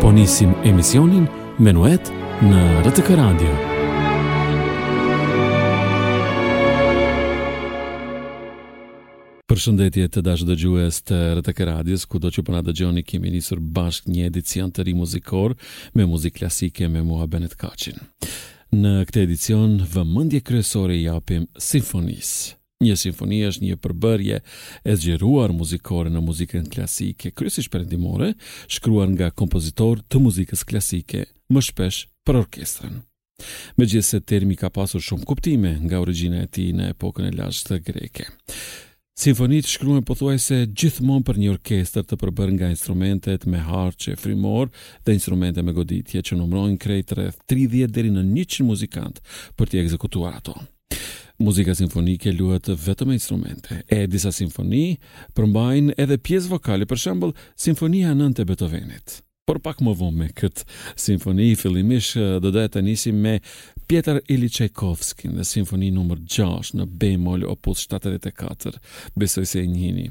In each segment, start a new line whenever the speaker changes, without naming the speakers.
Po nisim emisionin Menuet në RTK Radio. Përshëndetje të dashur dëgjues të RTK Radios, kudo që po na dëgjoni kemi nisur bashkë një edicion të ri muzikor me muzikë klasike me mua Benet Kaçin. Në këtë edicion, vëmendje kryesore i japim simfonisë. Një simfoni është një përbërje e zgjeruar muzikore në muzikën klasike, kryesisht perëndimore, shkruar nga kompozitorë të muzikës klasike, më shpesh për orkestrën. Megjithëse termi ka pasur shumë kuptime nga origjina e tij në epokën e lashtë greke. Simfonitë shkruhen pothuajse gjithmonë për një orkestër të përbërë nga instrumentet me harqe, frymorë dhe instrumente me goditje që numërojnë krejt rreth 30 deri në 100 muzikantë për t'i ekzekutuar ato. Muzika simfonike luhet vetëm me instrumente, e disa simfoni përmbajnë edhe pjesë vokale, për shembull, Simfonia 9 e Beethovenit. Por pak më vonë me këtë simfoni fillimisht do t'ia nisim me Pjetër Iliç Çajkovskin dhe simfoninë numër 6 në bemol opus 74. Besoj se e njihni.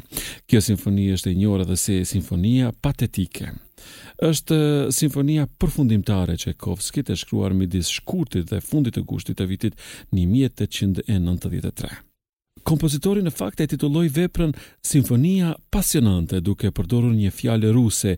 Kjo simfoni është e njohur edhe si simfonia patetike. Është simfonia përfundimtare e Çajkovskit e shkruar midis shkurtit dhe fundit të gushtit të vitit 1893. Kompozitori në fakt e titulloi veprën Simfonia Pasionante duke përdorur një fjalë ruse,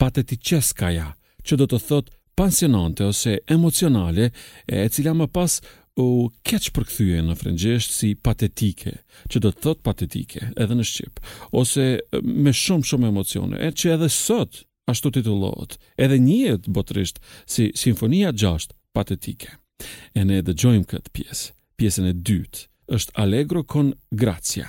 patetiçeskaja, që do të thotë pansionante ose emocionale, e cila më pas u keqpërkthye në frëngjisht si patetike, që do të thotë patetike edhe në shqip, ose me shumë shumë emocione, e që edhe sot ashtu titullohet, edhe njihet botërisht si Simfonia 6 patetike. E ne e dëgjojmë këtë pjesë, pjesën e dytë, është Allegro con Grazia.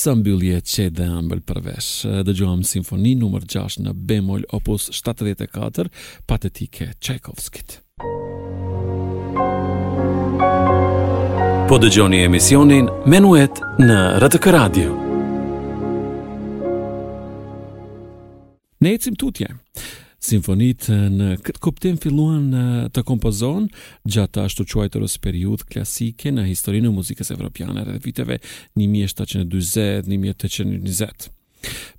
Sa mbyllje e qetë dhe e ëmbël për vesh. Dëgjuam Simfoninë numër gjashtë në bemol opus shtatëdhjetë e katër, Patetike, Çajkovskit. Po dëgjoni emisionin Menuet në RTK Radio. Ne ecim tutje. Simfonitë në këtë kuptim filluan të kompozohen gjatë të ashtuquajturës periudhë klasike në historinë e muzikës evropiane rreth viteve 1740-1820.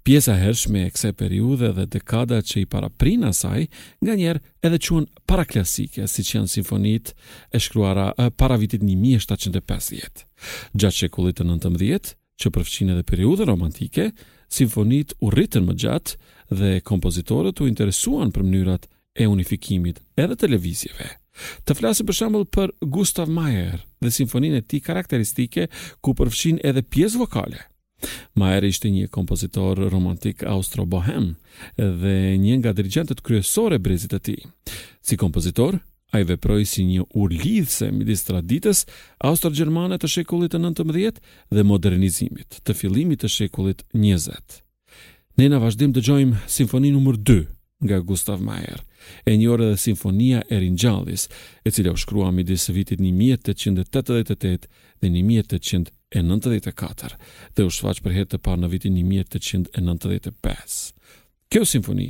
Pjesa e hershme e kësaj periudhe dhe dekada që i paraprin asaj, nganjëherë edhe quhen paraklasike, siç janë simfonitë e shkruara para vitit 1750. Gjatë shekullit të nëntëmbëdhjetë, që përfshin edhe periudhën romantike, simfonitë u rritën më gjatë dhe kompozitorët u interesuan për mënyrat e unifikimit edhe të lëvizjeve. Të flasim për shembull për Gustav Mahler dhe simfoninë e tij karakteristike ku përfshin edhe pjesë vokale. Mahler ishte një kompozitor romantik austro-bohem dhe një nga dirigjentët kryesorë e brezit të tij. Si kompozitor, Ai veproi si një urë lidhëse midis traditës austro-gjermane të shekullit të nëntëmbëdhjetë dhe modernizimit të fillimit të shekullit njëzet. Ne në vazhdim dëgjojmë simfoni numër 2 nga Gustav Mahler, e njohur edhe simfonia e ringjalljes, e cila u shkrua midis vitit 1888 dhe 1894 dhe u shfaq për herë të parë në vitin 1895. Kjo simfoni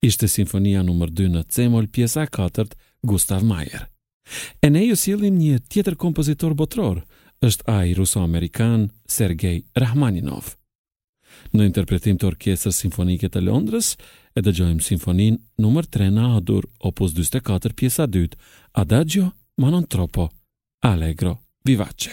Ishte simfonia numër dy në C-mol pjesa e katërt Gustav Mahler. E ne ju sjellim një tjetër kompozitor botëror, është ai ruso-amerikan Sergei Rahmaninov. Në interpretim të Orkestrës Simfonike të Londrës, e dëgjojmë simfoninë numër tre në A-dur, opus 44 pjesa e dytë, Adagio ma non troppo, Allegro, Vivace.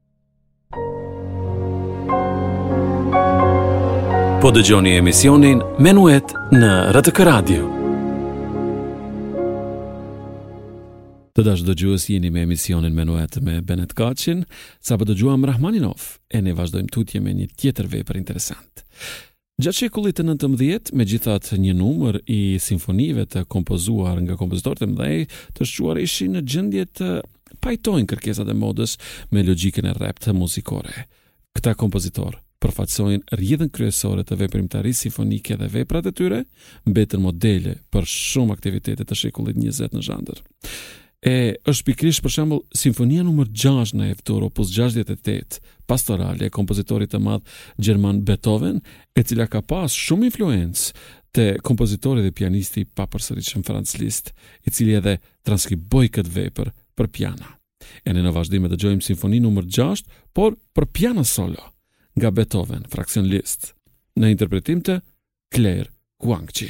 Po dëgjoni emisionin Menuet në RTK Radio. Të dashur dëgjuës jeni me emisionin Menuet me Benet Kaçin, sapo dëgjuam Rahmaninov, e ne vazhdojmë tutje me një tjetër vepër interesant. Gjatë shekullit të nëntëmbëdhjetë, megjithatë, një numër i simfonive të kompozuar nga kompozitorët e mëdhenj të shquar ishin në gjendje të pajtojnë kërkesat e modës me logjikën e rreptë muzikore. Këta kompozitorë përfaqësojnë rrjedhën kryesore të veprimtarisë simfonike dhe veprat e tyre mbetën modele për shumë aktivitete të shekullit 20 në zhanër. E është pikërisht për shembull simfonia numër 6 në F dur opus 68, pastorale e kompozitorit të madh gjerman Beethoven, e cila ka pas shumë influencë te kompozitori dhe pianisti i papërsëritshëm Franz Liszt, i cili edhe transkriboi këtë vepër për piano. E ne në vazhdim e dëgjojmë simfoni numër 6, por për piano solo nga Beethoven, fraksion Liszt, në interpretim të Claire Huangci.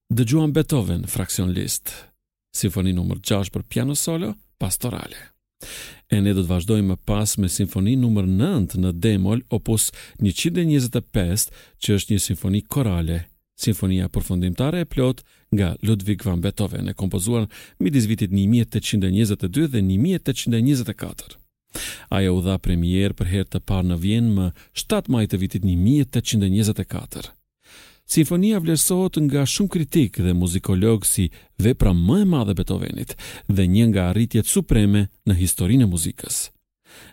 Dëgjuam Beethoven, Fraksion Liszt, Simfoni numër 6 për piano solo, Pastorale. E ne do të vazhdojmë më pas me simfoninë numër 9 në D-mol Opus 125, që është një simfoni korale, simfonia përfundimtare e plotë nga Ludwig van Beethoven, e kompozuar midis vitit 1822 dhe 1824. Ajo u dha premierë për herë të parë në Vjenë më shtatë maj të vitit një mijë e tetëqind e njëzet e katër. Simfonia vlerësohet nga shumë kritikë dhe muzikologë si vepra më e madhe e Beethovenit dhe një nga arritjet supreme në historinë e muzikës.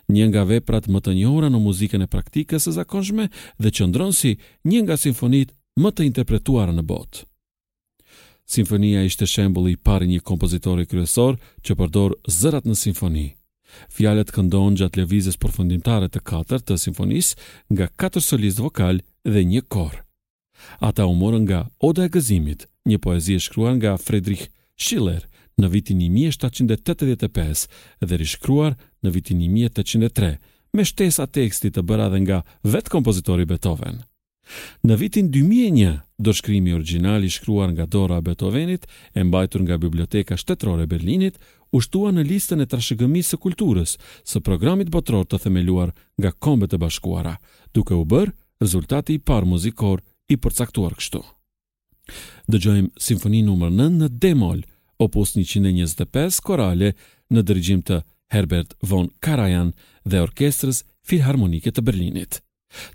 Një nga veprat më të njohura në muzikën e praktikës së zakonshme dhe qëndron si një nga simfonitë më të interpretuara në botë. Simfonia ishte shembulli i parë i një kompozitori kryesor që përdor zërat në simfoni. Fjalët këndohen gjatë lëvizjes përfundimtare të katërt të simfonisë nga katër solistë vokalë dhe një kor. Ata u morën nga Oda e Gëzimit, një poezi e shkruar nga Friedrich Schiller në vitin 1785 dhe rishkruar në vitin 1803, me shtesa teksti të bëra dhe nga vetë kompozitori Beethoven. Në vitin dy mijë e një, dorëshkrimi origjinal i shkruar nga dora e Beethovenit, e mbajtur nga Biblioteka Shtetërore e Berlinit, u shtua në listën e trashëgimisë së kulturës së Programit Botëror të themeluar nga Kombet e Bashkuara, duke u bërë rezultati i parë muzikor i përcaktuar kështu. Dëgjojmë simfoni numër 9 në D-mol, opus 125 korale në dirigjim të Herbert von Karajan dhe Orkestrës Filharmonike të Berlinit.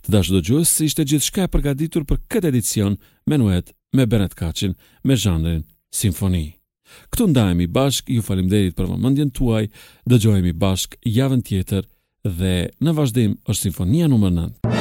Të dashur dëgjues kjo ishte gjithçka e përgaditur për këtë edicion Menuet me Bernard Kaçin me zhanrin simfoni. Këtu ndahemi bashkë, ju faleminderit për vëmendjen tuaj, dëgjohemi bashkë javën tjetër dhe në vazhdim është simfonia numër 9.